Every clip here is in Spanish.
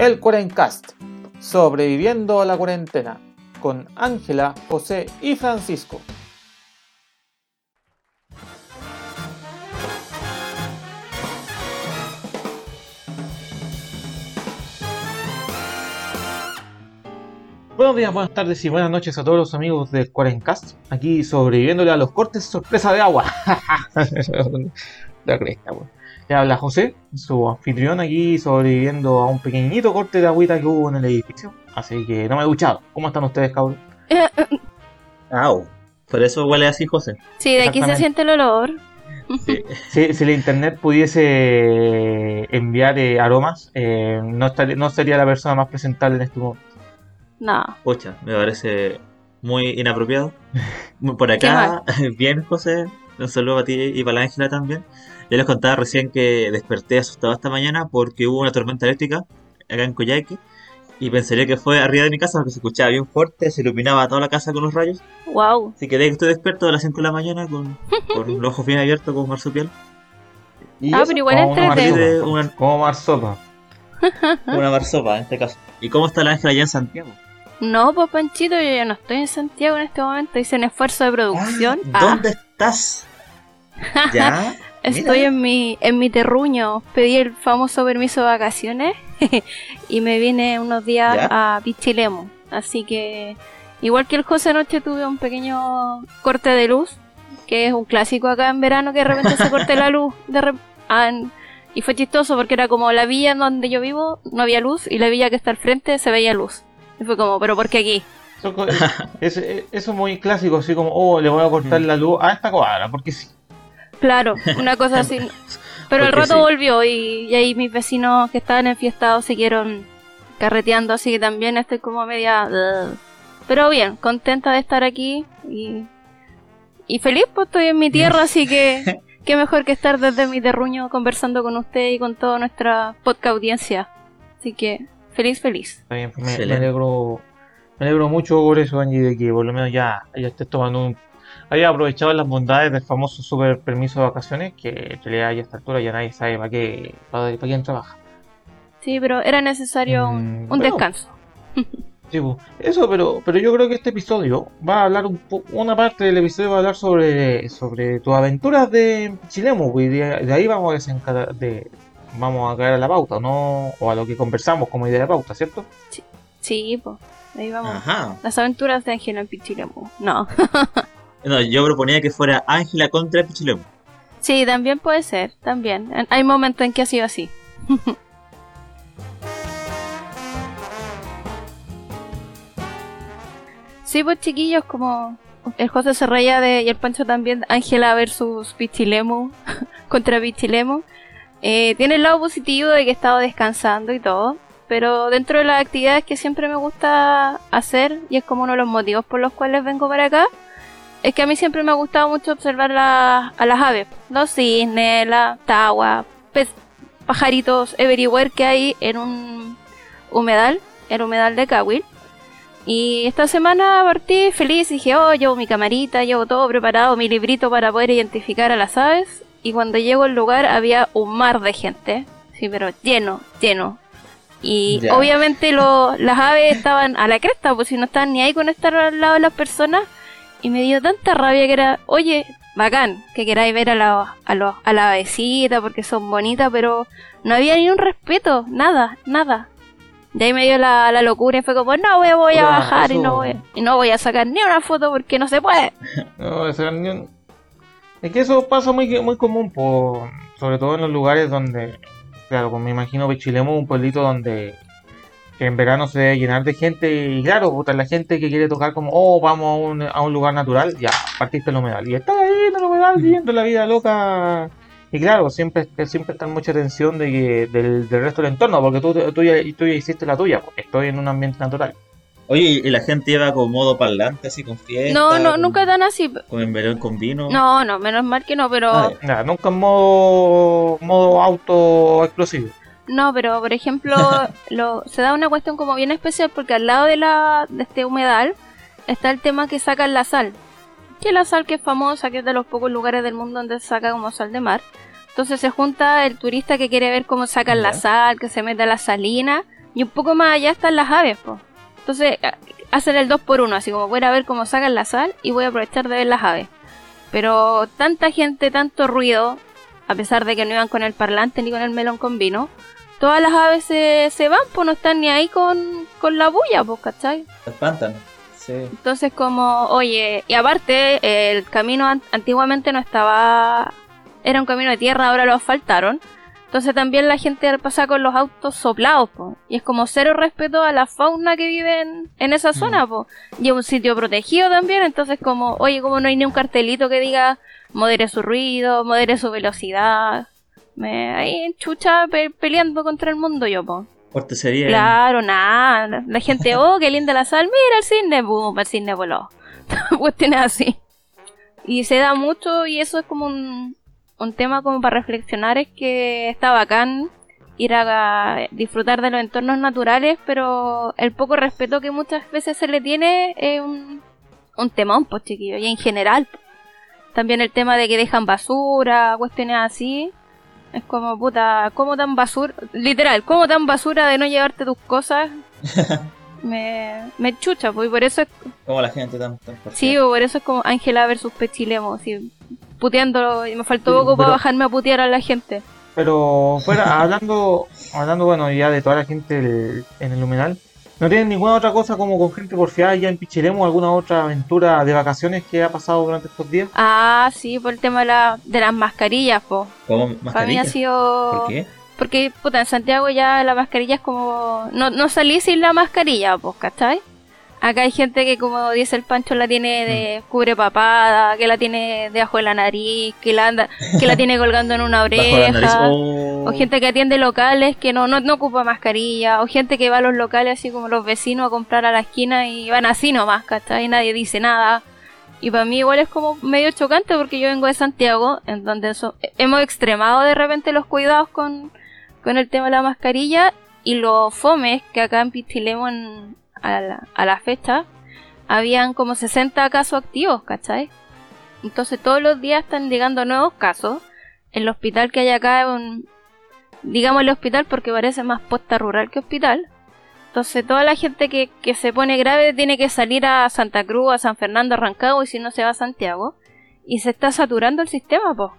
El Cuarencast, sobreviviendo a la cuarentena, con Ángela, José y Francisco. Buenos días, buenas tardes y buenas noches a todos los amigos del Cuarencast. Aquí sobreviviéndole a los cortes sorpresa de agua. La cresta, weón. Le habla José, su anfitrión aquí sobreviviendo a un pequeñito corte de agüita que hubo en el edificio. Así que no me he duchado. ¿Cómo están ustedes, cabrón? Au. Por eso huele así, José. Sí, de aquí se siente el olor. Sí. Si, si la internet pudiese enviar eh, aromas, eh, no, estaría- no sería la persona más presentable en este momento. No. Pucha, me parece muy inapropiado. Por acá, bien, José. Un saludo para ti y para la Ángela también. Ya les contaba recién que desperté asustado esta mañana porque hubo una tormenta eléctrica acá en Coyhaique. Y pensaría que fue arriba de mi casa porque se escuchaba bien fuerte, se iluminaba toda la casa con los rayos. Wow. Así que de que estoy despierto a las 5 de la mañana con, con los ojos bien abiertos como marsupial. ¿Y Ah, eso? pero igual Como una Como marsopa. Una marsopa en este caso. ¿Y cómo está la Ángela allá en Santiago? No, pues Panchito, yo ya no estoy en Santiago en este momento. Hice un esfuerzo de producción. Ah, Ah, ¿Dónde estás? ¿Ya? estoy en mi, en mi terruño. Pedí el famoso permiso de vacaciones y me vine unos días ¿Ya? a Pichilemu. Así que, igual que el José anoche, tuve un pequeño corte de luz, que es un clásico acá en verano, que de repente se corte la luz. De ah, en- y fue chistoso porque era como la villa en donde yo vivo, no había luz, y la villa que está al frente se veía luz. Y fue como, ¿pero por qué aquí? Eso, es- eso es muy clásico, así como, oh, le voy a cortar Mm. la luz a esta cuadra, porque sí. Claro, una cosa así. Pero el rato sí. volvió y, y ahí mis vecinos que estaban enfiestados siguieron carreteando, así que también estoy como media... Pero bien, contenta de estar aquí y, y feliz, pues estoy en mi tierra, así que qué mejor que estar desde mi terruño conversando con usted y con toda nuestra podcast audiencia. Así que feliz, feliz. Está bien, me, alegro, me alegro mucho por eso, Angie, de que por lo menos ya, ya estés tomando un. Haya aprovechado las bondades del famoso super permiso de vacaciones, que en realidad ya a esta altura ya nadie sabe para qué, para, para quién trabaja. Sí, pero era necesario un, Mm, un pero- descanso. Sí, pues, eso, pero, pero yo creo que este episodio va a hablar un po- una parte del episodio va a hablar sobre, sobre tus aventuras de Chilemo, y de, de ahí vamos a desencadenar, de, vamos a caer a la pauta, ¿no? O a lo que conversamos como idea de pauta, ¿cierto? Sí, pues ahí vamos. Ajá. Las aventuras de Ángela en Pichilemu. No. No, yo proponía que fuera Ángela contra Pichilemu. Sí, también puede ser, también. Hay momentos en que ha sido así. sí, pues chiquillos, como el José se de, y el Pancho también, Ángela versus Pichilemu contra Pichilemu. Eh, tiene el lado positivo de que he estado descansando y todo, pero dentro de las actividades que siempre me gusta hacer, y es como uno de los motivos por los cuales vengo para acá, es que a mí siempre me ha gustado mucho observar la- a las aves, los cisnes, la tagua, pez- pajaritos everywhere que hay en un humedal, el humedal de Cahuil. Y esta semana partí feliz y dije, oh, llevo mi camarita, llevo todo preparado, mi librito para poder identificar a las aves. Y cuando llego al lugar había un mar de gente, sí, pero lleno, lleno. Y obviamente lo- las aves estaban a la cresta, pues si no estaban ni ahí con estar al lado de las personas. Y me dio tanta rabia que era, oye, bacán, que queráis ver a la, a, los- a la porque son bonitas, pero no había ni un respeto, nada, nada. De ahí me dio la, la locura y fue como, no, voy, voy a bajar y no voy, y no voy a sacar ni una foto porque no se puede. No, esa reunión- Es que eso pasa muy, muy común, por, sobre todo en los lugares donde, claro, pues me imagino Pichilemu, un pueblito donde que en verano se debe llenar de gente y claro, puta, la gente que quiere tocar como, oh, vamos a un, a un lugar natural, ya, partiste el humedal. Y estás ahí en el humedal viviendo la vida loca. Y claro, siempre, siempre está en mucha tensión de que, del, del resto del entorno, porque tú, tú, ya, tú ya hiciste la tuya, pues, estoy en un ambiente natural. Oye, y la gente lleva con modo parlante, así con fiesta. No, no, con- nunca tan así. Con emberón con vino. No, no, menos mal que no, pero... Ah, Nada, nunca en modo, modo auto explosivo. No, pero por ejemplo, lo, se da una cuestión como bien especial porque al lado de, la, de este humedal está el tema que sacan la sal. Que la sal que es famosa, que es de los pocos lugares del mundo donde se saca como sal de mar. Entonces se junta el turista que quiere ver cómo sacan la sal, que se mete a la salina, Y un poco más allá están las aves, pues. Entonces hacen el 2 por 1 así como voy a ver cómo sacan la sal y voy a aprovechar de ver las aves. Pero tanta gente, tanto ruido, a pesar de que no iban con el parlante ni con el melón con vino, todas las aves se, van, pues no están ni ahí con, con la bulla, pues, ¿cachai? Se espantan. Sí. Entonces como, oye, y aparte el camino antiguamente no estaba, era un camino de tierra, ahora lo asfaltaron. Entonces también la gente pasa con los autos soplados, po. Y es como cero respeto a la fauna que vive en, esa zona, mm. po. Y es un sitio protegido también, entonces como, oye, como no hay ni un cartelito que diga modere su ruido, modere su velocidad. Me ahí en chucha peleando contra el mundo yo, po. sería. Claro, nada. La gente, oh, qué linda la sal, mira el cisne, boom, el cisne voló. Cuestiones así. Y se da mucho y eso es como un, un tema como para reflexionar es que está bacán ir a disfrutar de los entornos naturales, pero el poco respeto que muchas veces se le tiene es un, un temón, pues chiquillo, y en general. También el tema de que dejan basura, cuestiones así. Es como, puta, ¿cómo tan basura? Literal, ¿cómo tan basura de no llevarte tus cosas? me, me chucha, pues, y por eso es... Como la gente tan... sí, por eso es como Ángela versus Pechilemo, sí puteándolo y me faltó poco para bajarme a putear a la gente. Pero fuera, hablando, hablando bueno ya de toda la gente en el Luminal, ¿no tienen ninguna otra cosa como con gente porfiada ya en Pichilemu, alguna otra aventura de vacaciones que ha pasado durante estos días? Ah, sí, por el tema de, la, de las mascarillas, po. ¿Cómo mascarillas? Para mí ha sido... ¿Por qué? Porque, puta, en Santiago ya la mascarilla es como... No, no salí sin la mascarilla, pues, ¿cachai? Acá hay gente que, como dice el Pancho, la tiene de mm. cubre papada, que la tiene debajo de la nariz, que la anda, que la tiene colgando en una oreja, oh. o gente que atiende locales que no, no, ocupa mascarilla, o gente que va a los locales así como los vecinos a comprar a la esquina y van así nomás, ¿cachai? Y nadie dice nada. Y para mí igual es como medio chocante porque yo vengo de Santiago, en donde hemos extremado de repente los cuidados con, con el tema de la mascarilla y lo fome que acá en Pistilemon a la, a la fecha, habían como 60 casos activos, ¿cachai? Entonces todos los días están llegando nuevos casos. El hospital que hay acá es un, digamos el hospital porque parece más posta rural que hospital. Entonces toda la gente que, que se pone grave tiene que salir a Santa Cruz, a San Fernando, a Rancagua y si no se va a Santiago. Y se está saturando el sistema, pues.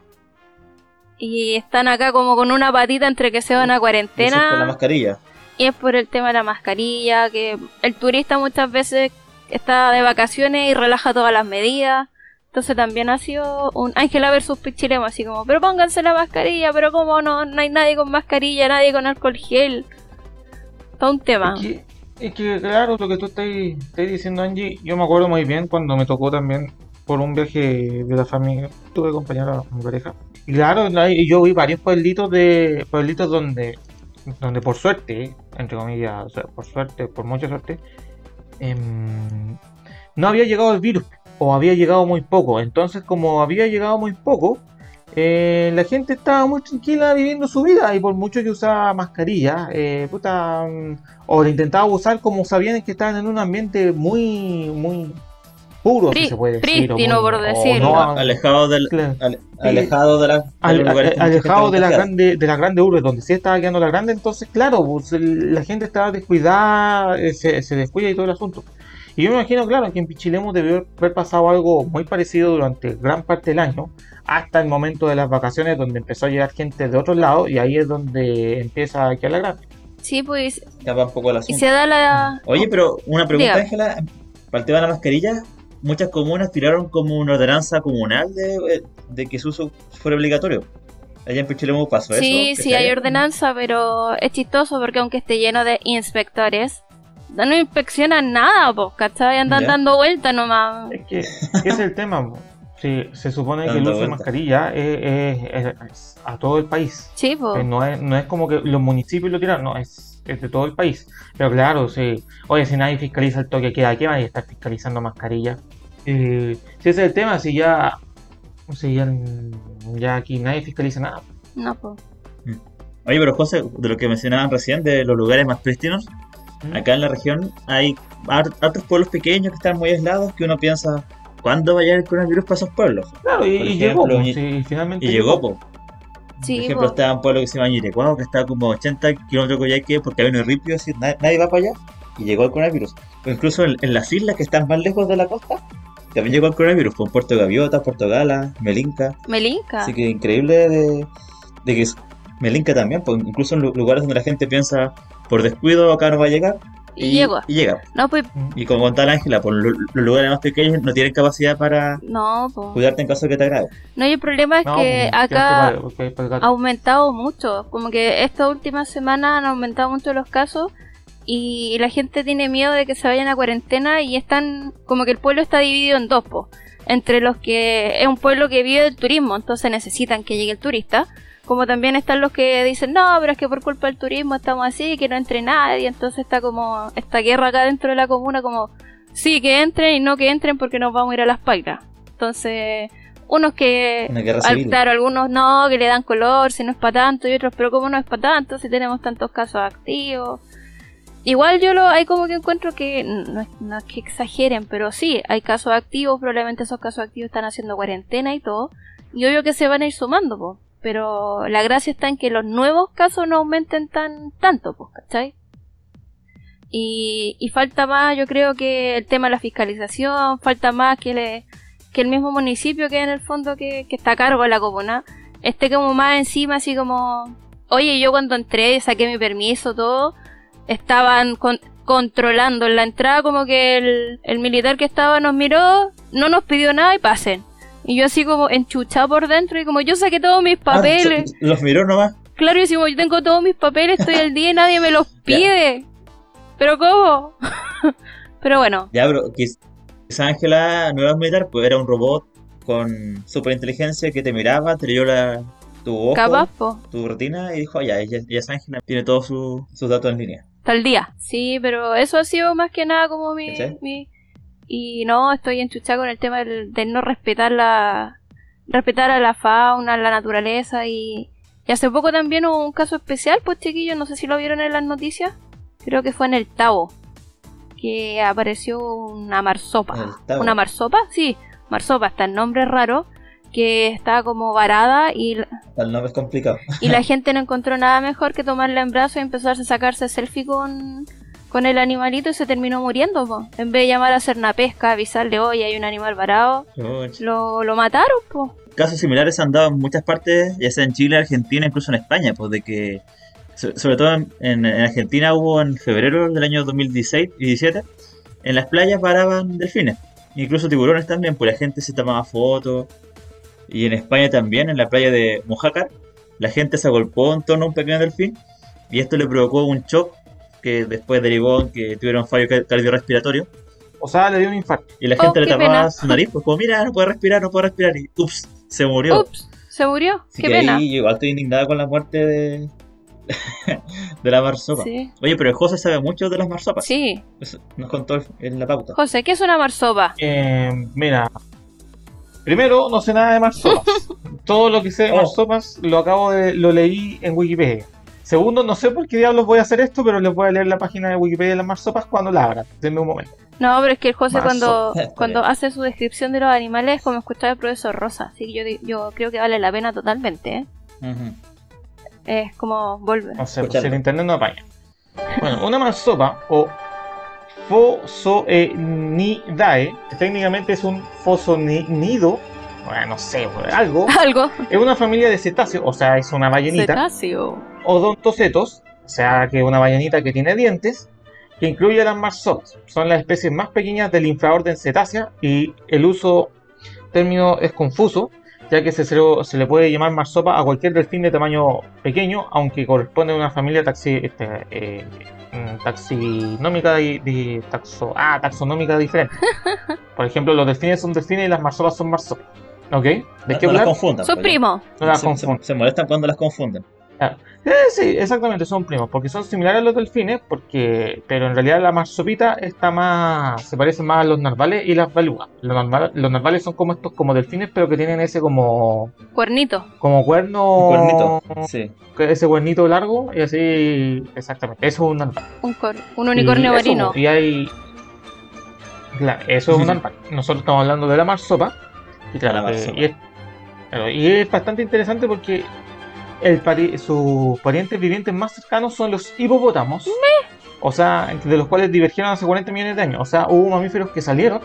Y están acá como con una patita entre que se van a cuarentena. con la mascarilla. Y es por el tema de la mascarilla, que el turista muchas veces está de vacaciones y relaja todas las medidas. Entonces también ha sido un Ángela versus Pichilemo, así como, pero pónganse la mascarilla, pero como no, no hay nadie con mascarilla, nadie con alcohol gel. Todo un tema. Es que, claro, lo que tú estás, diciendo, Angie, yo me acuerdo muy bien cuando me tocó también por un viaje de la familia, tuve que acompañar a mi pareja. Y claro, yo vi varios pueblitos de pueblitos donde donde por suerte, entre comillas, por suerte, por mucha suerte, em, no había llegado el virus o había llegado muy poco. Entonces, como había llegado muy poco, eh, la gente estaba muy tranquila viviendo su vida y por mucho que usaba mascarilla, eh, puta, mm, o intentaba usar como sabían que estaban en un ambiente muy, muy puro, si se puede decir. por decirlo. alejado del, alejado de la, alejado de la grande, de la grande urbe, donde sí estaba quedando la grande, entonces claro, pues, la gente estaba descuidada, eh, se, se, descuida y todo el asunto. Y yo me imagino, claro, que en Pichilemu debió haber pasado algo muy parecido durante gran parte del año, hasta el momento de las vacaciones, donde empezó a llegar gente de otros lados, y ahí es donde empieza a quedar la grande. Sí, pues. Ya va un poco Y se da la. Oye, pero una pregunta, Ángela. Para el tema de la mascarilla, muchas comunas tiraron como una ordenanza comunal de, de que su uso fuera obligatorio. Allá en Pichilemu pasó eso. Sí, sí, hay ordenanza, pero es chistoso porque aunque esté lleno de inspectores, no inspeccionan nada, pues, ¿cachai? Andan dando vueltas nomás. Es que ese es el tema, Sí, se supone que el uso de mascarilla es, a todo el país. Sí, pues. No es, no es como que los municipios lo tiran, no, es de todo el país. Pero claro, sí. Oye, si nadie fiscaliza el toque queda, ¿qué van a estar fiscalizando mascarilla? Eh, si ese es el tema, si ya, si ya, aquí nadie fiscaliza nada. No, pues. Oye, pero José, de lo que mencionaban recién, de los lugares más prístinos, ¿Mm? acá en la región hay otros pueblos pequeños que están muy aislados que uno piensa, ¿Cuándo va a llegar el coronavirus para esos pueblos? Claro, y, llegó, y, finalmente. Y llegó, Sí, Por ejemplo, po. está un pueblo que se llama Ñirecuao, que está como 80 kilómetros de Coyhaique porque había un ripio, así, na- nadie va para allá y llegó el coronavirus. O incluso en, en las islas que están más lejos de la costa, también llegó el coronavirus, con Puerto Gaviota, Puerto Gala, Melinca. Melinca. Así que increíble de, de que Melinca también, pues incluso en lu- lugares donde la gente piensa por descuido acá no va a llegar. Y llegó. Y llega. No, pues, Y como contaba la Ángela, por los lugares más pequeños no tienen capacidad para no, po. cuidarte en caso de que te agrave. No, y el problema es No, que pues, acá que ha aumentado mucho. Como que estas últimas semanas han aumentado mucho los casos y la gente tiene miedo de que se vayan a cuarentena y están como que el pueblo está dividido en dos, po. Entre los que es un pueblo que vive del turismo, entonces necesitan que llegue el turista. Como también están los que dicen, no, pero es que por culpa del turismo estamos así, que no entre nadie. Entonces está como esta guerra acá dentro de la comuna, como, sí, que entren y no que entren porque nos vamos a ir a las pailas. Entonces, unos que al- claro, algunos no, que le dan color, si no es para tanto, y otros, pero como no es para tanto, si tenemos tantos casos activos. Igual yo lo, hay como que encuentro que, no, es- no es que exageren, pero sí, hay casos activos, probablemente esos casos activos están haciendo cuarentena y todo, y obvio que se van a ir sumando, po. Pero la gracia está en que los nuevos casos no aumenten tan tanto, pues, ¿cachai? Y, y falta más, yo creo que el tema de la fiscalización, falta más que, le, que el mismo municipio que en el fondo que, está a cargo de la comuna esté como más encima, así como, oye, yo cuando entré, saqué mi permiso, todo, estaban con- controlando en la entrada como que el, el militar que estaba nos miró, no nos pidió nada y pasen. Y yo así como enchuchado por dentro y como yo saqué todos mis Ah, papeles. los miró nomás. Claro, y decimos, yo tengo todos mis papeles, estoy al día y nadie me los pide. ¿Pero cómo? Pero bueno, Ya, pero quiz- quizá Ángela no era un militar, pues era un robot con superinteligencia que te miraba, te leyó la, tu ojo, capaz, tu retina y dijo, "Ah, ya, ella es Ángela, tiene todos su- sus datos en línea. tal día. Sí, pero eso ha sido más que nada como mi... Mi- y no, estoy enchuchada con el tema del, del no respetar la... Respetar a la fauna, la naturaleza y... Y hace poco también hubo un caso especial, pues chiquillos, no sé si lo vieron en las noticias. Creo que fue en el Tavo. Que apareció una marsopa. ¿Una marsopa? Sí, marsopa, está el nombre raro. Que estaba como varada y, El nombre es complicado. y la gente no encontró nada mejor que tomarla en brazos y empezarse a sacarse selfie con, con el animalito y se terminó muriendo. po. En vez de llamar a hacer una pesca, avisarle, oye, hay un animal varado, lo, lo mataron. po. Casos similares se han dado en muchas partes, ya sea en Chile, Argentina, incluso en España, pues de que, so- sobre todo en, en- en Argentina hubo en febrero del año 2016 y 17, en las playas paraban delfines, incluso tiburones también, pues la gente se tomaba fotos, y en España también, en la playa de Mojácar, la gente se agolpó en torno a un pequeño delfín, y esto le provocó un shock que después derivó en que tuvieron fallo ca- cardiorrespiratorio, O sea, le dio un infarto. y la Oh, gente le qué tapaba pena. su nariz, pues como mira, no puede respirar, no puede respirar, y ups, se murió. Ups, se murió. Así Qué que pena. ahí igual estoy indignada con la muerte de, de la marsopa. Sí. Oye, pero José sabe mucho de las marsopas. sí. Eso nos contó en la pauta. José, ¿qué es una marsopa? Eh, mira, primero no sé nada de marsopas. Todo lo que sé de Oh. marsopas lo acabo de lo leí en Wikipedia. Segundo, no sé por qué diablos voy a hacer esto, pero les voy a leer la página de Wikipedia de las marsopas cuando la abran. Denme un momento. No, pero es que el José Marzo. cuando, cuando hace su descripción de los animales es como escuchar al profesor Rosa. Así que yo, yo creo que vale la pena totalmente. ¿eh? Es como volver. No sé, pues, el internet no apaña. Bueno, una marsopa o Fosoenidae, que técnicamente es un fosonido, bueno, no sé, pues, algo, Algo. es una familia de cetáceos, o sea, es una ballenita. Cetáceo. Odontocetos, o sea que una ballenita que tiene dientes, que incluye a las marsopas. Son las especies más pequeñas del infraorden cetácea y el uso término es confuso, ya que se, se le puede llamar marsopa a cualquier delfín de tamaño pequeño, aunque corresponde a una familia taxi, este, eh, taxinómica di- di- taxo- ah, taxonómica diferente. Por ejemplo, los delfines son delfines y las marsopas son marsopas. ¿Ok? ¿De No, qué no las confundan. Son pues, primos. No las se, se- se molestan cuando las confunden. Eh, sí, exactamente, son primos, porque son similares a los delfines, porque, pero en realidad la marsopita está más, se parece más a los narvales y las belugas. Los, narval- los narvales son como estos, como delfines, pero que tienen ese como, Cuernito. como cuerno, Un cuernito. Sí. ese cuernito largo y así, exactamente, eso es un narval. Un, cor- un unicornio marino. Y hay, claro, eso es un narval. Nosotros estamos hablando de la marsopa. Y claro, La marsopa. y es, claro, y es bastante interesante porque el pari- sus parientes vivientes más cercanos son los hipopótamos. O sea, de los cuales divergieron hace 40 millones de años. O sea, hubo mamíferos que salieron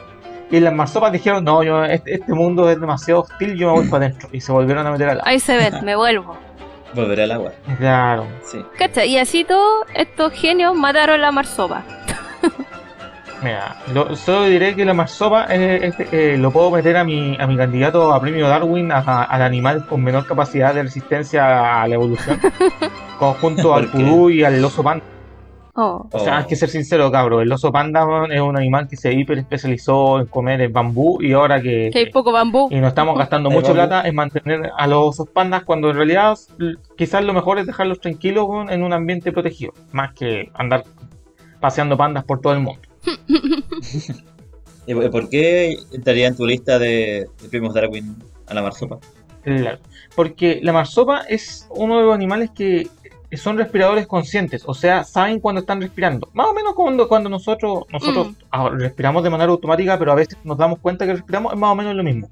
y las marsopas dijeron, no, yo, este, este mundo es demasiado hostil, yo me voy para adentro. Y se volvieron a meter al agua. Ahí se ven, me vuelvo. Volveré al agua. Claro. Sí. ¿Cacha? Y así todos estos genios mataron la marsopa. Mira, lo- solo diré que la marsopa eh, lo puedo meter a mi, a mi candidato a premio Darwin a- a- al animal con menor capacidad de resistencia a la evolución, conjunto al pudú y al oso panda. Oh. O sea, hay que ser sincero, cabro. El oso panda es un animal que se hiper especializó en comer el bambú y ahora que, Que hay poco bambú. y nos estamos gastando mucha plata en mantener a los osos pandas cuando en realidad quizás lo mejor es dejarlos tranquilos en un ambiente protegido, más que andar paseando pandas por todo el mundo. ¿Y por- por qué entraría en tu lista de, de primos Darwin a la marsopa? Claro, porque la marsopa es uno de los animales que son respiradores conscientes, o sea, saben cuando están respirando. Más o menos cuando, cuando nosotros, nosotros Mm. ah, respiramos de manera automática, pero a veces nos damos cuenta que respiramos, es más o menos lo mismo.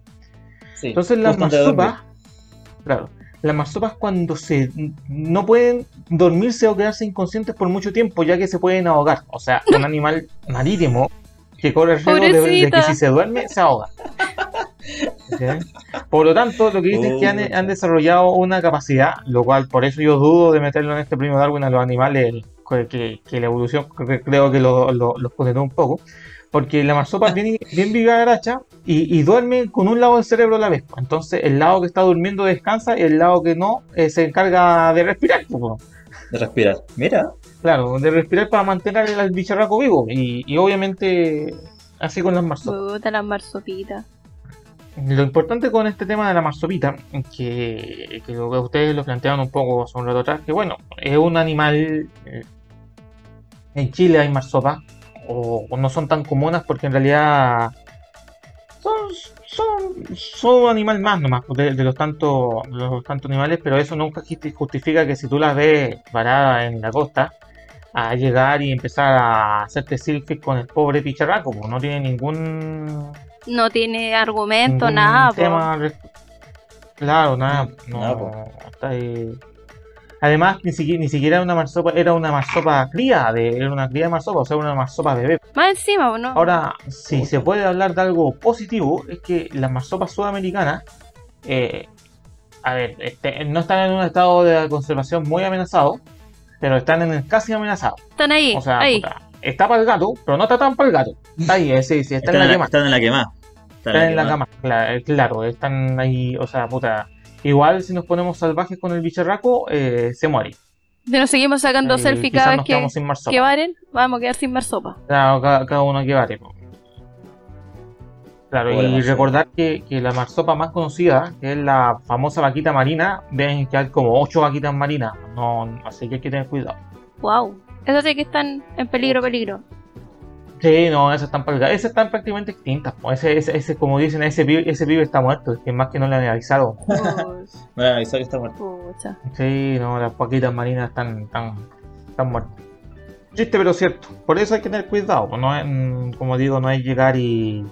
Sí. Entonces las marsopas, claro, las marsopas cuando se no pueden dormirse o quedarse inconscientes por mucho tiempo, ya que se pueden ahogar. O sea, un animal marítimo que corre el riesgo de, de que si se duerme se ahoga. Por lo tanto, lo que dicen es que han, Oh. han desarrollado una capacidad, lo cual por eso yo dudo de meterlo en este premio Darwin a los animales que, que- que la evolución cre- creo que lo- lo- los condenó un poco. Porque la marsopa es bien, bien vivaracha y, y duerme con un lado del cerebro a la vez. Entonces, el lado que está durmiendo descansa y el lado que no eh, se encarga de respirar. pues, De respirar. Mira. Claro, de respirar para mantener al bicharraco vivo. Y, y obviamente, así con las marsopas. Las marsopitas. Lo importante con este tema de la marsopita, que, que lo que ustedes lo plantearon un poco hace un rato atrás, que bueno, es un animal. eh, en Chile hay marsopas, o, o no son tan comunes porque en realidad son, son, son un animal más nomás de, de los tantos de los tantos animales, pero eso nunca justi- justifica que si tú las ves varadas en la costa, a llegar y empezar a hacerte selfies con el pobre picharraco, pues no tiene ningún No tiene argumento, ningún nada. tema Claro, nada. No, Nada, está ahí. Además, ni siquiera, ni siquiera era una marsopa, era una marsopa cría, de, era una cría de marsopa, o sea, una marsopa bebé. Más encima, ¿o ¿no? Ahora, si se puede hablar de algo positivo, es que las marsopas sudamericanas, eh, a ver, este, no están en un estado de conservación muy amenazado, pero están en el casi amenazado. Están ahí, O sea, ahí. puta, está para el gato, pero no está tan para el gato. Está ahí, eh, sí, sí, está, Están en la la, quema. están en la quema. Están Están en la cama, claro, claro, están ahí, o sea, puta. Igual si nos ponemos salvajes con el bicharraco, eh, se muere. Si nos seguimos sacando Eh, selfie quizás cada vez que, quedamos sin marsopa. que varen, vamos a quedar sin marsopa. Claro, cada, cada uno que vale. po. Claro, Pobre y recordar que, que la marsopa más conocida, que es la famosa vaquita marina, ven que hay como 8 vaquitas marinas. No, así que hay que tener cuidado. Wow. Eso sí que están en peligro, peligro. Sí, no, esas están, esas están prácticamente extintas. Ese, ese, ese, como dicen, ese pibe, ese pibe está muerto. Es que más que no le han avisado. Pues, Me han avisado que está muerto. pucha. Sí, no, las vaquitas marinas están, están, están muertas. Triste pero cierto. Por eso hay que tener cuidado. No es, como digo, no es llegar y,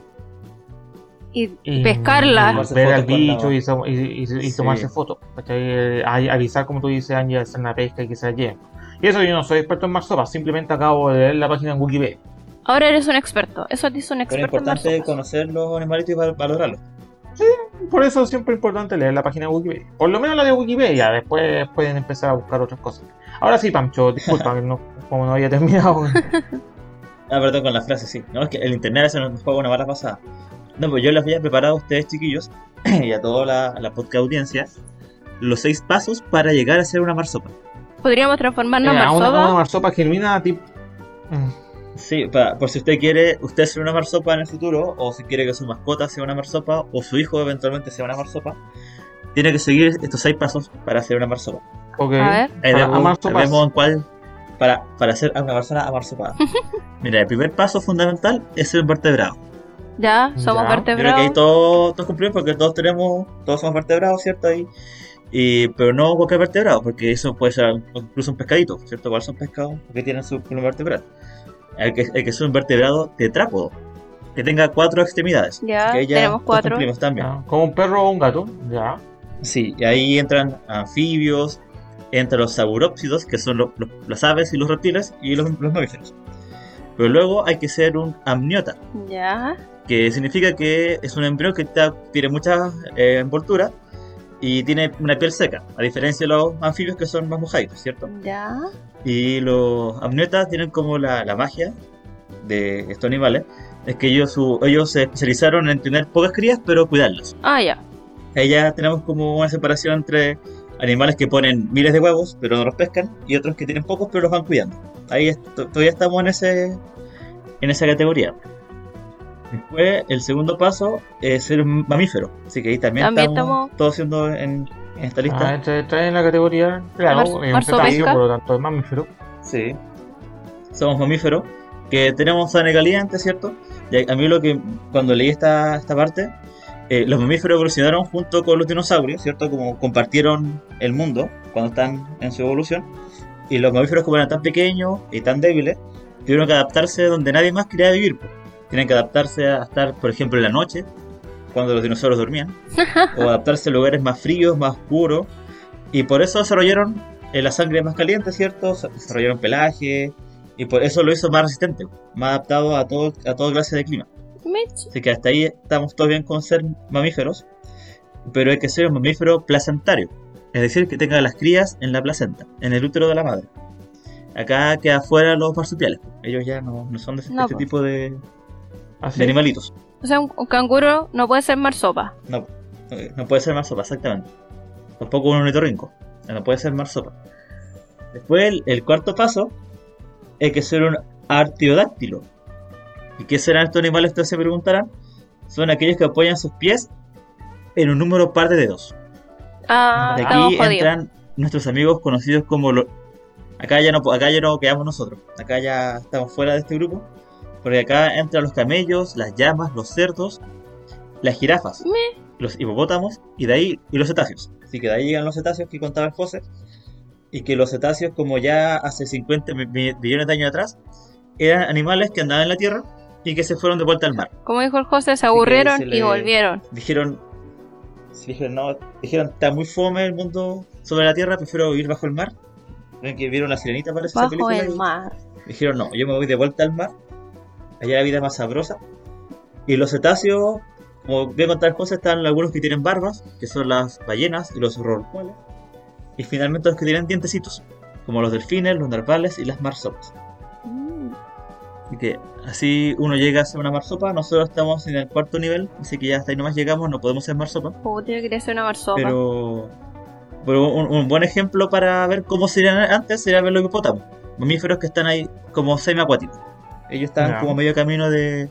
Y, y pescarla. Tomarse ver al bicho y, y- y- y Sí. tomarse fotos. avisar, como tú dices, Angie, hacer una pesca y que se la lleven. Y eso yo no soy experto en marsopas, simplemente acabo de leer la página en Wikipedia. Ahora eres un experto. Eso te hizo un Pero es experto en importante conocer los animalitos y val- valorarlos. Por eso es siempre importante leer la página de Wikipedia. Por lo menos la de Wikipedia, después pueden empezar a buscar otras cosas. Ahora sí, Pancho, disculpa, que no, como no había terminado. Ah, perdón, con la frase, sí. No, es que el internet veces nos juega una mala pasada. No, pues yo les había preparado a ustedes, chiquillos, y a toda la, la podcast audiencia, los seis pasos para llegar a ser una marsopa. Podríamos transformarnos en Eh, a una, marsopa. una marsopa genuina, tipo. Mm. Sí, pa- por si usted quiere, usted ser una marsopa en el futuro, o si quiere que su mascota sea una marsopa, o su hijo eventualmente sea una marsopa, tiene que seguir estos seis pasos para ser una marsopa. Ok. A ver. Ahí Para vemos, vemos en cuál, para, para ser una persona amarsopada. Mira, el primer paso fundamental es ser un vertebrado. Ya, somos Ya. Yo creo que ahí vertebrados. todos, todos cumplimos porque todos tenemos, todos somos vertebrados, ¿cierto? Ahí, y, pero no cualquier vertebrado, porque eso puede ser incluso un pescadito, ¿cierto? ¿Cuáles son pescados que tienen su columna vertebral? Hay que, hay que ser un vertebrado tetrápodo, que tenga cuatro extremidades. Ya, que ahí tenemos cuatro. también. Ya, Como un perro o un gato. Ya. Sí, y ahí entran anfibios, entran los saurópsidos, que son lo- lo- las aves y los reptiles, y los, los mamíferos. Pero luego hay que ser un amniota, Ya. que significa que es un embrión que está- tiene mucha eh, envoltura y tiene una piel seca, a diferencia de los anfibios que son más mojaditos, ¿cierto? Ya. Y los amniotas tienen como la, la magia de estos animales, es que ellos, su- ellos se especializaron en tener pocas crías, pero cuidarlas. Ah, ya. Ahí ya tenemos como una separación entre animales que ponen miles de huevos, pero no los pescan, y otros que tienen pocos, pero los van cuidando. Ahí est- todavía estamos en ese en esa categoría. Después, el segundo paso es ser un mamífero. Así que ahí también, También estamos, estamos- todos siendo en, en esta lista. Ah, entra en la categoría, claro, Mar- marsopesca. cetáceo, por lo tanto es mamífero. Sí. Somos mamíferos que tenemos sangre caliente, ¿cierto? Y a mí lo que, cuando leí esta, esta parte, eh, los mamíferos evolucionaron junto con los dinosaurios, ¿cierto? Como compartieron el mundo cuando están en su evolución. Y los mamíferos, como eran tan pequeños y tan débiles, tuvieron que adaptarse donde nadie más quería vivir. pues. Tienen que adaptarse a estar, por ejemplo, en la noche, cuando los dinosaurios dormían, o adaptarse a lugares más fríos, más oscuros. Y por eso desarrollaron eh, la sangre más caliente, ¿cierto? Desarrollaron pelaje, y por eso lo hizo más resistente, más adaptado a todo a toda clase de clima. Así que hasta ahí estamos todos bien con ser mamíferos, pero hay que ser un mamífero placentario, es decir, que tenga las crías en la placenta, en el útero de la madre. Acá queda fuera los marsupiales, ellos ya no, no son de este No, pues. tipo de, Así. de animalitos. O sea, un, un canguro no puede ser marsopa. No, eh, no puede ser marsopa, exactamente. Tampoco un ornitorrinco, no puede ser marsopa. Después, el, el cuarto paso es que ser un artiodáctilo. ¿Y qué serán estos animales? Ustedes se preguntarán. Son aquellos que apoyan sus pies en un número par de dedos. Ah, De aquí entran nuestros amigos conocidos como los... Acá ya, no, acá ya no quedamos nosotros. Acá ya estamos fuera de este grupo. Porque acá entran los camellos, las llamas, los cerdos, las jirafas, los hipopótamos y de ahí y los cetáceos. Así que de ahí llegan los cetáceos que contaba el José. Y que los cetáceos, como ya hace 50 mi- mi- millones de años atrás, eran animales que andaban en la tierra y que se fueron de vuelta al mar. Como dijo el José, se aburrieron se y volvieron. dijeron dijeron no dijeron está muy fome el mundo sobre la tierra prefiero vivir bajo el mar ven que vieron la sirenita parece esa Bajo película el mar. dijeron no yo me voy de vuelta al mar allá la vida es más sabrosa y los cetáceos como voy a contar cosas están algunos que tienen barbas que son las ballenas y los rorcuales y finalmente los que tienen dientecitos como los delfines los narvales y las marsopas Mm. Así que así uno llega a ser una marsopa. Nosotros estamos en el cuarto nivel, así que ya hasta ahí nomás llegamos, no podemos ser marsopa. Puta, yo quería ser una marsopa. Pero, pero un, un buen ejemplo para ver cómo serían antes sería ver los hipopótamos. Mamíferos que están ahí como semiacuáticos. Ellos estaban Ya. como a medio camino de,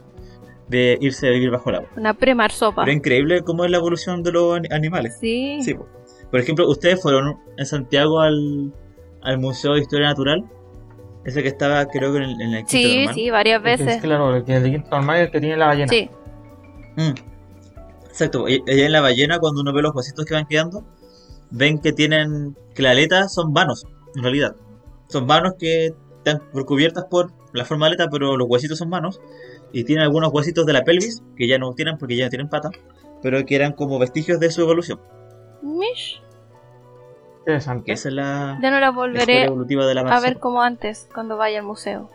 de irse a vivir bajo el agua. Una pre-marsopa. Pero increíble cómo es la evolución de los ani- animales. Sí. Sí, po. Por ejemplo, ustedes fueron en Santiago al, al Museo de Historia Natural. Ese que estaba, creo que en el, en el quinto Sí, normal. sí, varias Es veces. claro, el el quinto normal es el que tiene la ballena. Sí. Mm. Exacto, y- allá en la ballena cuando uno ve los huesitos que van quedando, ven que tienen, que las aletas son vanos, en realidad. Son vanos que están cubiertas por la forma de aleta, pero los huesitos son vanos. Y tienen algunos huesitos de la pelvis, que ya no tienen porque ya no tienen pata, pero que eran como vestigios de su evolución. Mish. Interesante. Esa es la, Ya no la volveré evolutiva de la a ver como antes, cuando vaya al museo.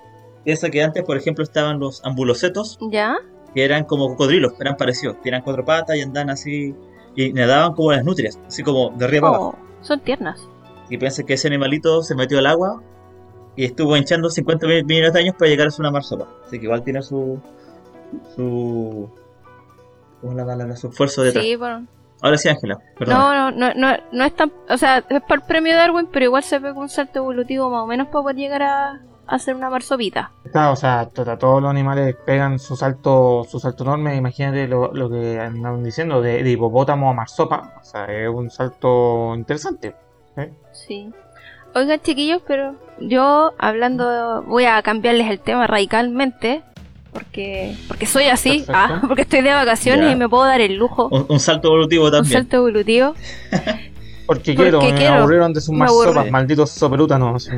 Esa que antes, por ejemplo, estaban los ambulocetos, ¿Ya? que eran como cocodrilos, eran parecidos. Tienen cuatro patas y andan así, y nadaban como las nutrias, así como de arriba para abajo. Oh, son tiernas. Y piensa que ese animalito se metió al agua y estuvo hinchando 50 mil millones de años para llegar a ser una marsopa. Así que igual tiene su. su. ¿Cómo la palabra? Su esfuerzo detrás. Sí, bueno. Ahora sí, Ángela, perdón. No, no, no, no, no es tan. O sea, es para el premio Darwin, pero igual se ve con un salto evolutivo más o menos para poder llegar a, ser una marsopita. Claro, o sea, to- todos los animales pegan su salto, su salto enorme. Imagínate lo, lo que andaban diciendo de, de hipopótamo a marsopa. O sea, es un salto interesante. ¿eh? Sí. Oigan, chiquillos, pero yo hablando. Voy a cambiarles el tema radicalmente. Porque, porque soy así, ah, porque estoy de vacaciones y me puedo dar el lujo. Un, un salto evolutivo Un también. salto evolutivo. Porque Porque quiero, me quiero. aburrieron de sus marsopas, aburre. malditos soperútanos.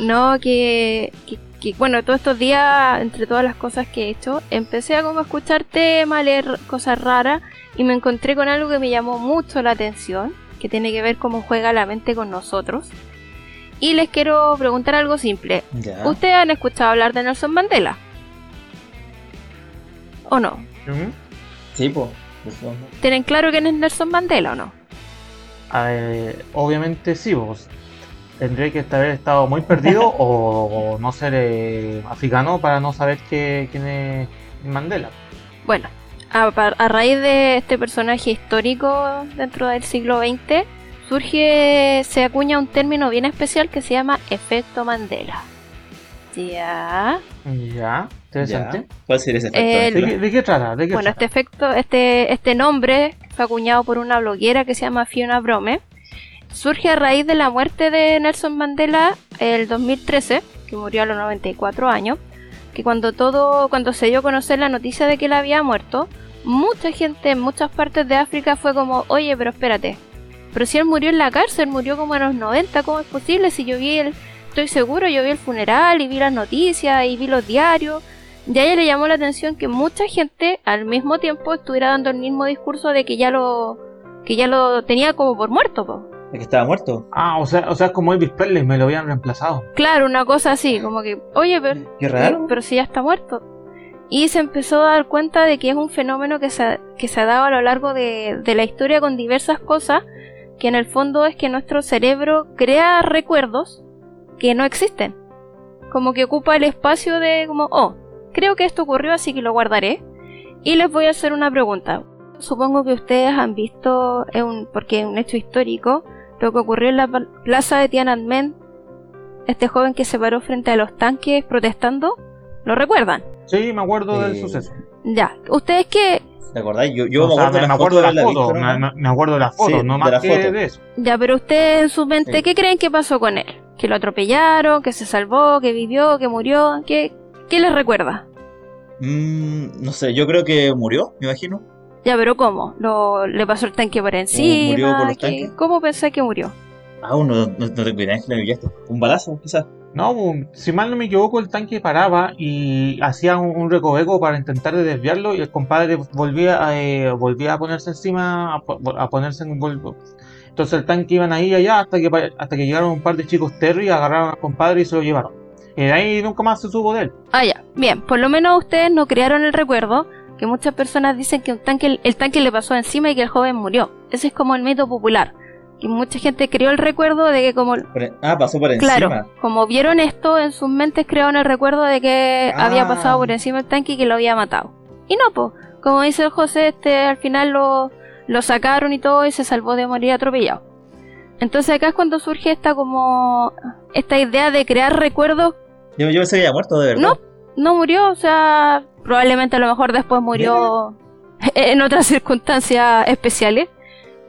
No, que, que, que, bueno, todos estos días, entre todas las cosas que he hecho, empecé a como escuchar temas, leer cosas raras y me encontré con algo que me llamó mucho la atención. que tiene que ver cómo juega la mente con nosotros. Y les quiero preguntar algo simple. Ya. ¿Ustedes han escuchado hablar de Nelson Mandela? ¿O no? Ujú. Sí, pues. ¿Tienen claro quién es Nelson Mandela o no? A ver, obviamente sí, pues. Tendré que haber estado muy perdido o, o no ser eh, africano para no saber que- quién es Mandela. Bueno, a, par- a raíz de este personaje histórico dentro del siglo XX, surge, se acuña un término bien especial que se llama efecto Mandela. Ya. Ya, interesante. Ya. ¿Cuál sería ese efecto? El- ¿De, qué, de qué trata? ¿De qué Bueno, este efecto, este, este nombre fue acuñado por una bloguera que se llama Fiona Brome. Surge a raíz de la muerte de Nelson Mandela el 2013, que murió a los 94 años, que cuando todo, cuando se dio a conocer la noticia de que él había muerto, mucha gente en muchas partes de África fue como, oye, pero espérate, pero si él murió en la cárcel, murió como en los 90, ¿cómo es posible? Si yo vi el, estoy seguro, yo vi el funeral y vi las noticias y vi los diarios. Y a ella le llamó la atención que mucha gente al mismo tiempo estuviera dando el mismo discurso de que ya lo que ya lo tenía como por muerto, po. ¿Es que estaba muerto? Ah, o sea, o sea, es como Elvis Presley, me lo habían reemplazado. Claro, una cosa así, como que, oye, pero, Qué raro. pero si ya está muerto. Y se empezó a dar cuenta de que es un fenómeno que se, ha- que se ha dado a lo largo de, de la historia con diversas cosas, que en el fondo es que nuestro cerebro crea recuerdos que no existen. Como que ocupa el espacio de como, oh, creo que esto ocurrió así que lo guardaré. Y les voy a hacer una pregunta. Supongo que ustedes han visto, es un, porque es un hecho histórico, lo que ocurrió en la pla- plaza de Tiananmen, este joven que se paró frente a los tanques protestando, ¿lo recuerdan? Sí, me acuerdo del suceso. Ya, ustedes que, ¿Te acordás? Yo, yo O me sea, acuerdo de la acuerdo foto, de la la he foto, visto, me, acuerdo de la foto, Sí, no de más la que foto. de eso. ya, pero ustedes en su mente, Sí. ¿qué creen que pasó con él? ¿Que lo atropellaron? ¿Que se salvó? ¿Que vivió? ¿Que murió? ¿Qué, qué les recuerda? Mm, no sé, yo creo que murió, me imagino. Ya, pero ¿cómo? ¿Lo, ¿Le pasó el tanque por encima? murió por los ¿Qué- tanques? ¿Cómo pensé que murió? Aún no, no, no tengo idea, Ángela, ¿y esto? ¿Un balazo, quizás? No, si mal no me equivoco, el tanque paraba y hacía un, un recoveco para intentar de desviarlo y el compadre volvía a, eh, volvía a ponerse encima, a, po- a ponerse en vuelvo. Entonces el tanque iban ahí y allá hasta que hasta que llegaron un par de chicos Terry, agarraron al compadre y se lo llevaron. Y ahí nunca más se supo de él. Ah, ya. Bien, por lo menos ustedes no crearon el recuerdo que muchas personas dicen que un tanque, el tanque le pasó encima y que el joven murió. Ese es como el mito popular. Que mucha gente creó el recuerdo de que como... En- Ah, pasó por Claro, encima. como vieron esto, en sus mentes crearon el recuerdo de que Ah. había pasado por encima del tanque y que lo había matado. Y no, pues, como dice el José, este al final lo, lo sacaron y todo y se salvó de morir atropellado. Entonces acá es cuando surge esta como... esta idea de crear recuerdos Yo, yo pensé que había muerto, de verdad. No, no murió, o sea, probablemente a lo mejor después murió en otras circunstancias especiales,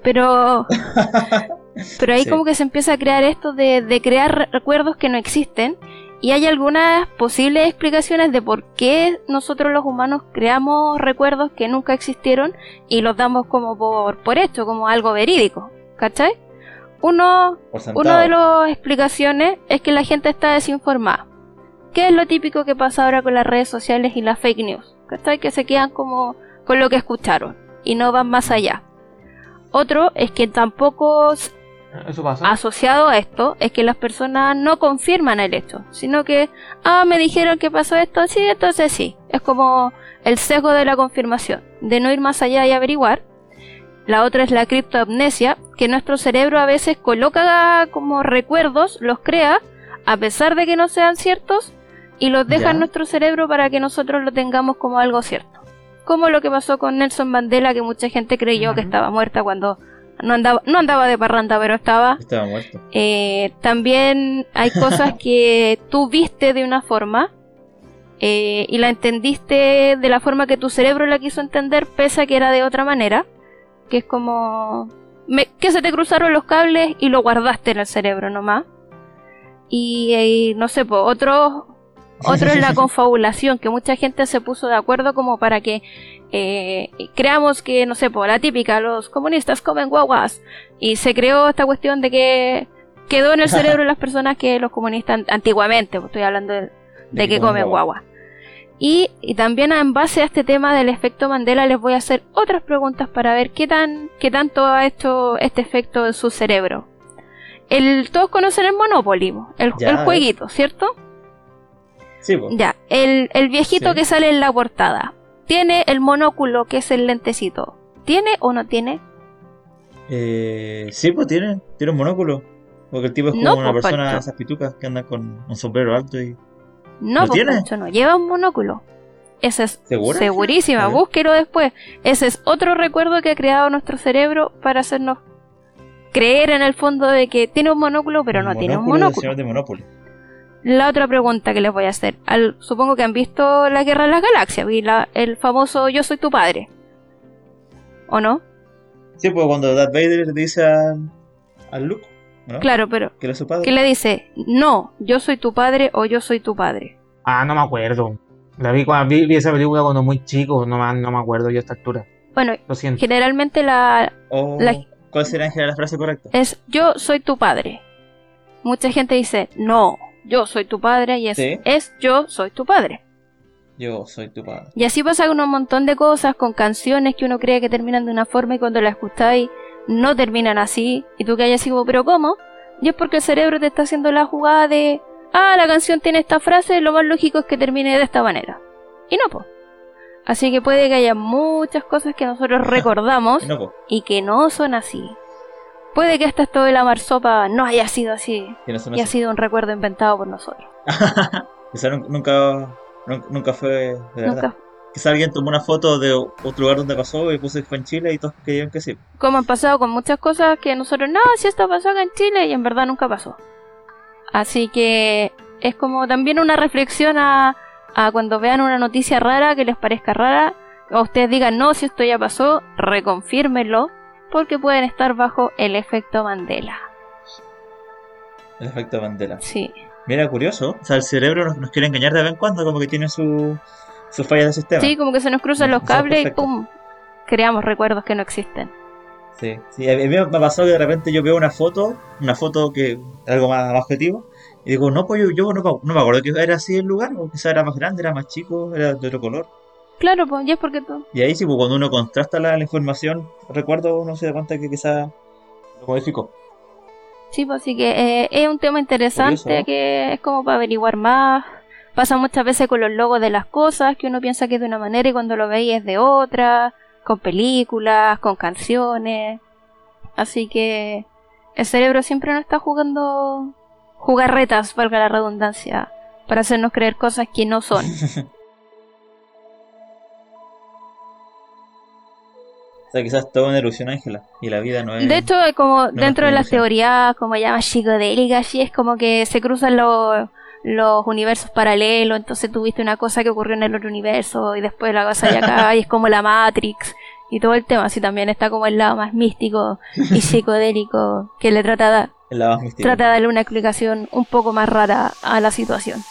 pero pero ahí Sí. como que se empieza a crear esto de, de crear re- recuerdos que no existen y hay algunas posibles explicaciones de por qué nosotros los humanos creamos recuerdos que nunca existieron y los damos como por, por hecho, como algo verídico, ¿cachai? Uno, una de las explicaciones es que la gente está desinformada. ¿Qué es lo típico que pasa ahora con las redes sociales y las fake news? ¿Cachai? Que se quedan como con lo que escucharon y no van más allá. Otro es que tampoco s- Eso pasa. asociado a esto es que las personas no confirman el hecho, sino que, ah, me dijeron que pasó esto, sí, entonces sí. Es como el sesgo de la confirmación, de no ir más allá y averiguar. La otra es la criptoamnesia, que nuestro cerebro a veces coloca como recuerdos, los crea, a pesar de que no sean ciertos, y los deja Ya. en nuestro cerebro para que nosotros lo tengamos como algo cierto. Como lo que pasó con Nelson Mandela, que mucha gente creyó que estaba muerta cuando no andaba, no andaba de parranda, pero estaba. Estaba muerto. Eh, también hay cosas que tú viste de una forma eh, y la entendiste de la forma que tu cerebro la quiso entender, pese a que era de otra manera. Que es como me- que se te cruzaron los cables y lo guardaste en el cerebro nomás. Y, eh, no sé, po, otro, otro es la confabulación, que mucha gente se puso de acuerdo como para que eh, creamos que, no sé, po, la típica, los comunistas comen guaguas. Y se creó esta cuestión de que quedó en el cerebro de las personas que los comunistas an- antiguamente, pues estoy hablando de, de que comen guagua. Y, y también en base a este tema del efecto Mandela les voy a hacer otras preguntas para ver qué tan qué tanto ha hecho este efecto en su cerebro. El, todos conocen el Monopoly, po, el, Ya, el jueguito, ¿cierto? Sí, pues. Ya, el, el viejito Sí. que sale en la portada. ¿Tiene el monóculo que es el lentecito? ¿Tiene o no tiene? Eh, sí, pues tiene, tiene un monóculo. Porque el tipo es como No, una pues, persona de esas pitucas que anda con un sombrero alto y. No, ¿Lo pues, tiene? Pancho, no lleva un monóculo. Ese es ¿Segura? Segurísima, búsquelo después. Ese es otro recuerdo que ha creado nuestro cerebro para hacernos creer en el fondo de que tiene un monóculo, pero no tiene un monóculo. de. La otra pregunta que les voy a hacer. Al- supongo que han visto la Guerra de las Galaxias y la- el famoso Yo soy tu padre. ¿O no? Sí, pues cuando Darth Vader le dice al, al Luke, ¿no? Claro, pero Que era su padre. ¿qué le dice? No, yo soy tu padre o yo soy tu padre. Ah, no me acuerdo. La vi cuando vi, vi esa película cuando muy chico, no, me- no me acuerdo yo a esta altura. Bueno, Lo siento. generalmente la O, la- ¿Cuál será en general la frase correcta? es yo soy tu padre. Mucha gente dice no, yo soy tu padre y es, Sí. es yo soy tu padre. Yo soy tu padre. Y así pasa con un montón de cosas, con canciones que uno cree que terminan de una forma y cuando las escucháis no terminan así. Y tú que hayas sido, pero ¿cómo? Y es porque el cerebro te está haciendo la jugada de, ah, la canción tiene esta frase, lo más lógico es que termine de esta manera. Y no, po. Así que puede que haya muchas cosas que nosotros recordamos Y no, pues. y que no son así. Puede que hasta esto de la marsopa no haya sido así no y ha sido un recuerdo inventado por nosotros. Quizá nun- nunca, nun- nunca fue de verdad. Nunca. Quizá alguien tomó una foto de otro lugar donde pasó y puso que fue en Chile y todos creyeron que sí. como han pasado con muchas cosas que nosotros, no, si esto pasó acá en Chile y en verdad nunca pasó. Así que es como también una reflexión a, a cuando vean una noticia rara que les parezca rara, o ustedes digan, no, si esto ya pasó, reconfírmenlo, porque pueden estar bajo el efecto Mandela. El efecto Mandela. Sí, Mira, curioso. O sea, el cerebro nos, nos quiere engañar de vez en cuando, como que tiene su, sus fallas de sistema. sí, como que se nos cruzan No, los cables y pum, creamos recuerdos que no existen. Sí, sí, a mí me ha pasado que de repente yo veo una foto, una foto que algo más, más objetivo, y digo, no, pues yo, yo no, no me acuerdo que era así el lugar, o quizá era más grande, era más chico, era de otro color. Claro, pues, ya es porque tú. Y ahí sí, pues cuando uno contrasta la, la información, recuerdo, uno se da cuenta que quizá lo modificó. Sí, pues así que eh, es un tema interesante que es como para averiguar más. Pasa muchas veces con los logos de las cosas, que uno piensa que es de una manera y cuando lo veis es de otra, con películas, con canciones. Así que el cerebro siempre nos está jugando jugarretas, valga la redundancia, para hacernos creer cosas que no son. sea, quizás todo una ilusión, Ángela, y la vida no es... De hecho, es como dentro de las teorías, como llaman psicodélicas, así es como que se cruzan los, los universos paralelos, entonces tuviste una cosa que ocurrió en el otro universo y después la cosa de acá y es como la Matrix y todo el tema, así también está como el lado más místico y psicodélico que le trata de, trata de darle una explicación un poco más rara a la situación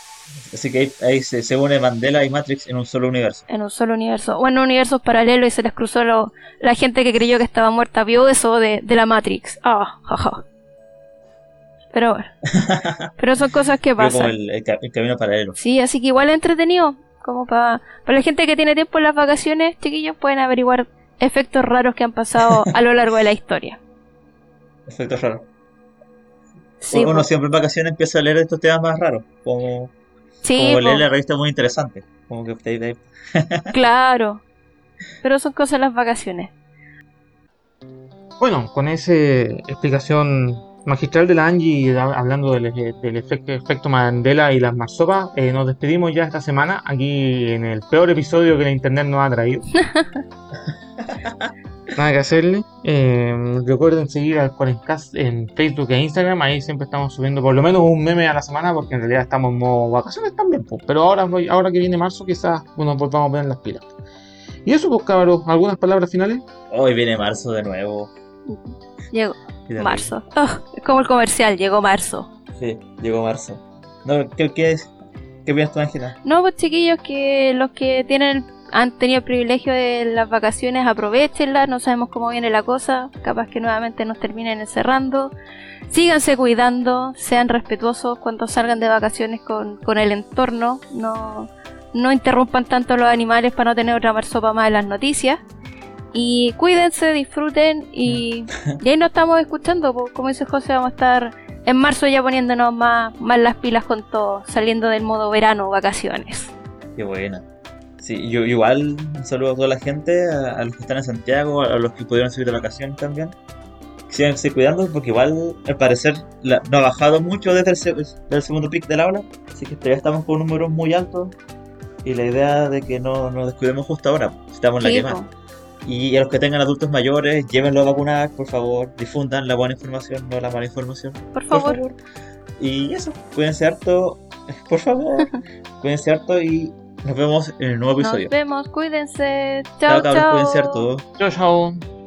Así que ahí, ahí se, se une Mandela y Matrix en un solo universo. en un solo universo o en universos paralelos y se les cruzó lo- la gente que creyó que estaba muerta vio eso de, de la Matrix. Ah, jaja. Pero bueno. Pero son cosas que Veo como pasan. el, el ca- el camino paralelo. Sí, así que igual es entretenido. Como para para la gente que tiene tiempo en las vacaciones, chiquillos, pueden averiguar efectos raros que han pasado a lo largo de la historia. Efecto raro. Sí, Uno po. siempre en vacaciones empieza a leer estos temas más raros, como, sí como leer la revista muy interesante. Como que te- te- claro. Pero son cosas de las vacaciones. Bueno, con esa explicación magistral de la Angie hab- hablando del, efe- del efecto, efecto Mandela y las marsopas, eh, nos despedimos ya esta semana aquí en el peor episodio que la internet nos ha traído. Nada que hacerle. Eh, recuerden seguir al Cuarencast en Facebook e Instagram. Ahí siempre estamos subiendo por lo menos un meme a la semana porque en realidad estamos en modo vacaciones también. pues. Pero ahora, ahora que viene marzo quizás nos volvamos a poner las pilas. Y eso pues cabros, ¿algunas palabras finales? Hoy viene marzo de nuevo. Llegó marzo. Ah, es como el comercial, llegó marzo. Sí, llegó marzo. No, ¿qué, qué, es? ¿Qué piensas tú, Ángela? No, pues chiquillos, que los que tienen han tenido el privilegio de las vacaciones, aprovechenlas, no sabemos cómo viene la cosa, capaz que nuevamente nos terminen encerrando. Síganse cuidando, sean respetuosos cuando salgan de vacaciones con, con el entorno, no, no interrumpan tanto los animales para no tener otra marsopa más en las noticias. Y cuídense, disfruten y, y ahí nos estamos escuchando. Como dice José, vamos a estar en marzo ya poniéndonos más, más las pilas con todo, saliendo del modo verano, vacaciones. Qué buena. Sí, yo igual un saludo a toda la gente, a, a los que están en Santiago, a los que pudieron seguir de vacaciones también. Síganse cuidando porque igual al parecer la- no ha bajado mucho desde el, se- del segundo pic del aula, así que todavía estamos con números muy altos y la idea de que no nos descuidemos justo ahora, pues, estamos en la Sí, quema. po. Y a los que tengan adultos mayores, llévenlo a vacunar, por favor, difundan la buena información, no la mala información. por favor. Y eso, cuídense harto, por favor, cuídense harto y nos vemos en el nuevo Nos episodio. vemos, cuídense. Chao, Chao, cabros, harto. Chao, chao.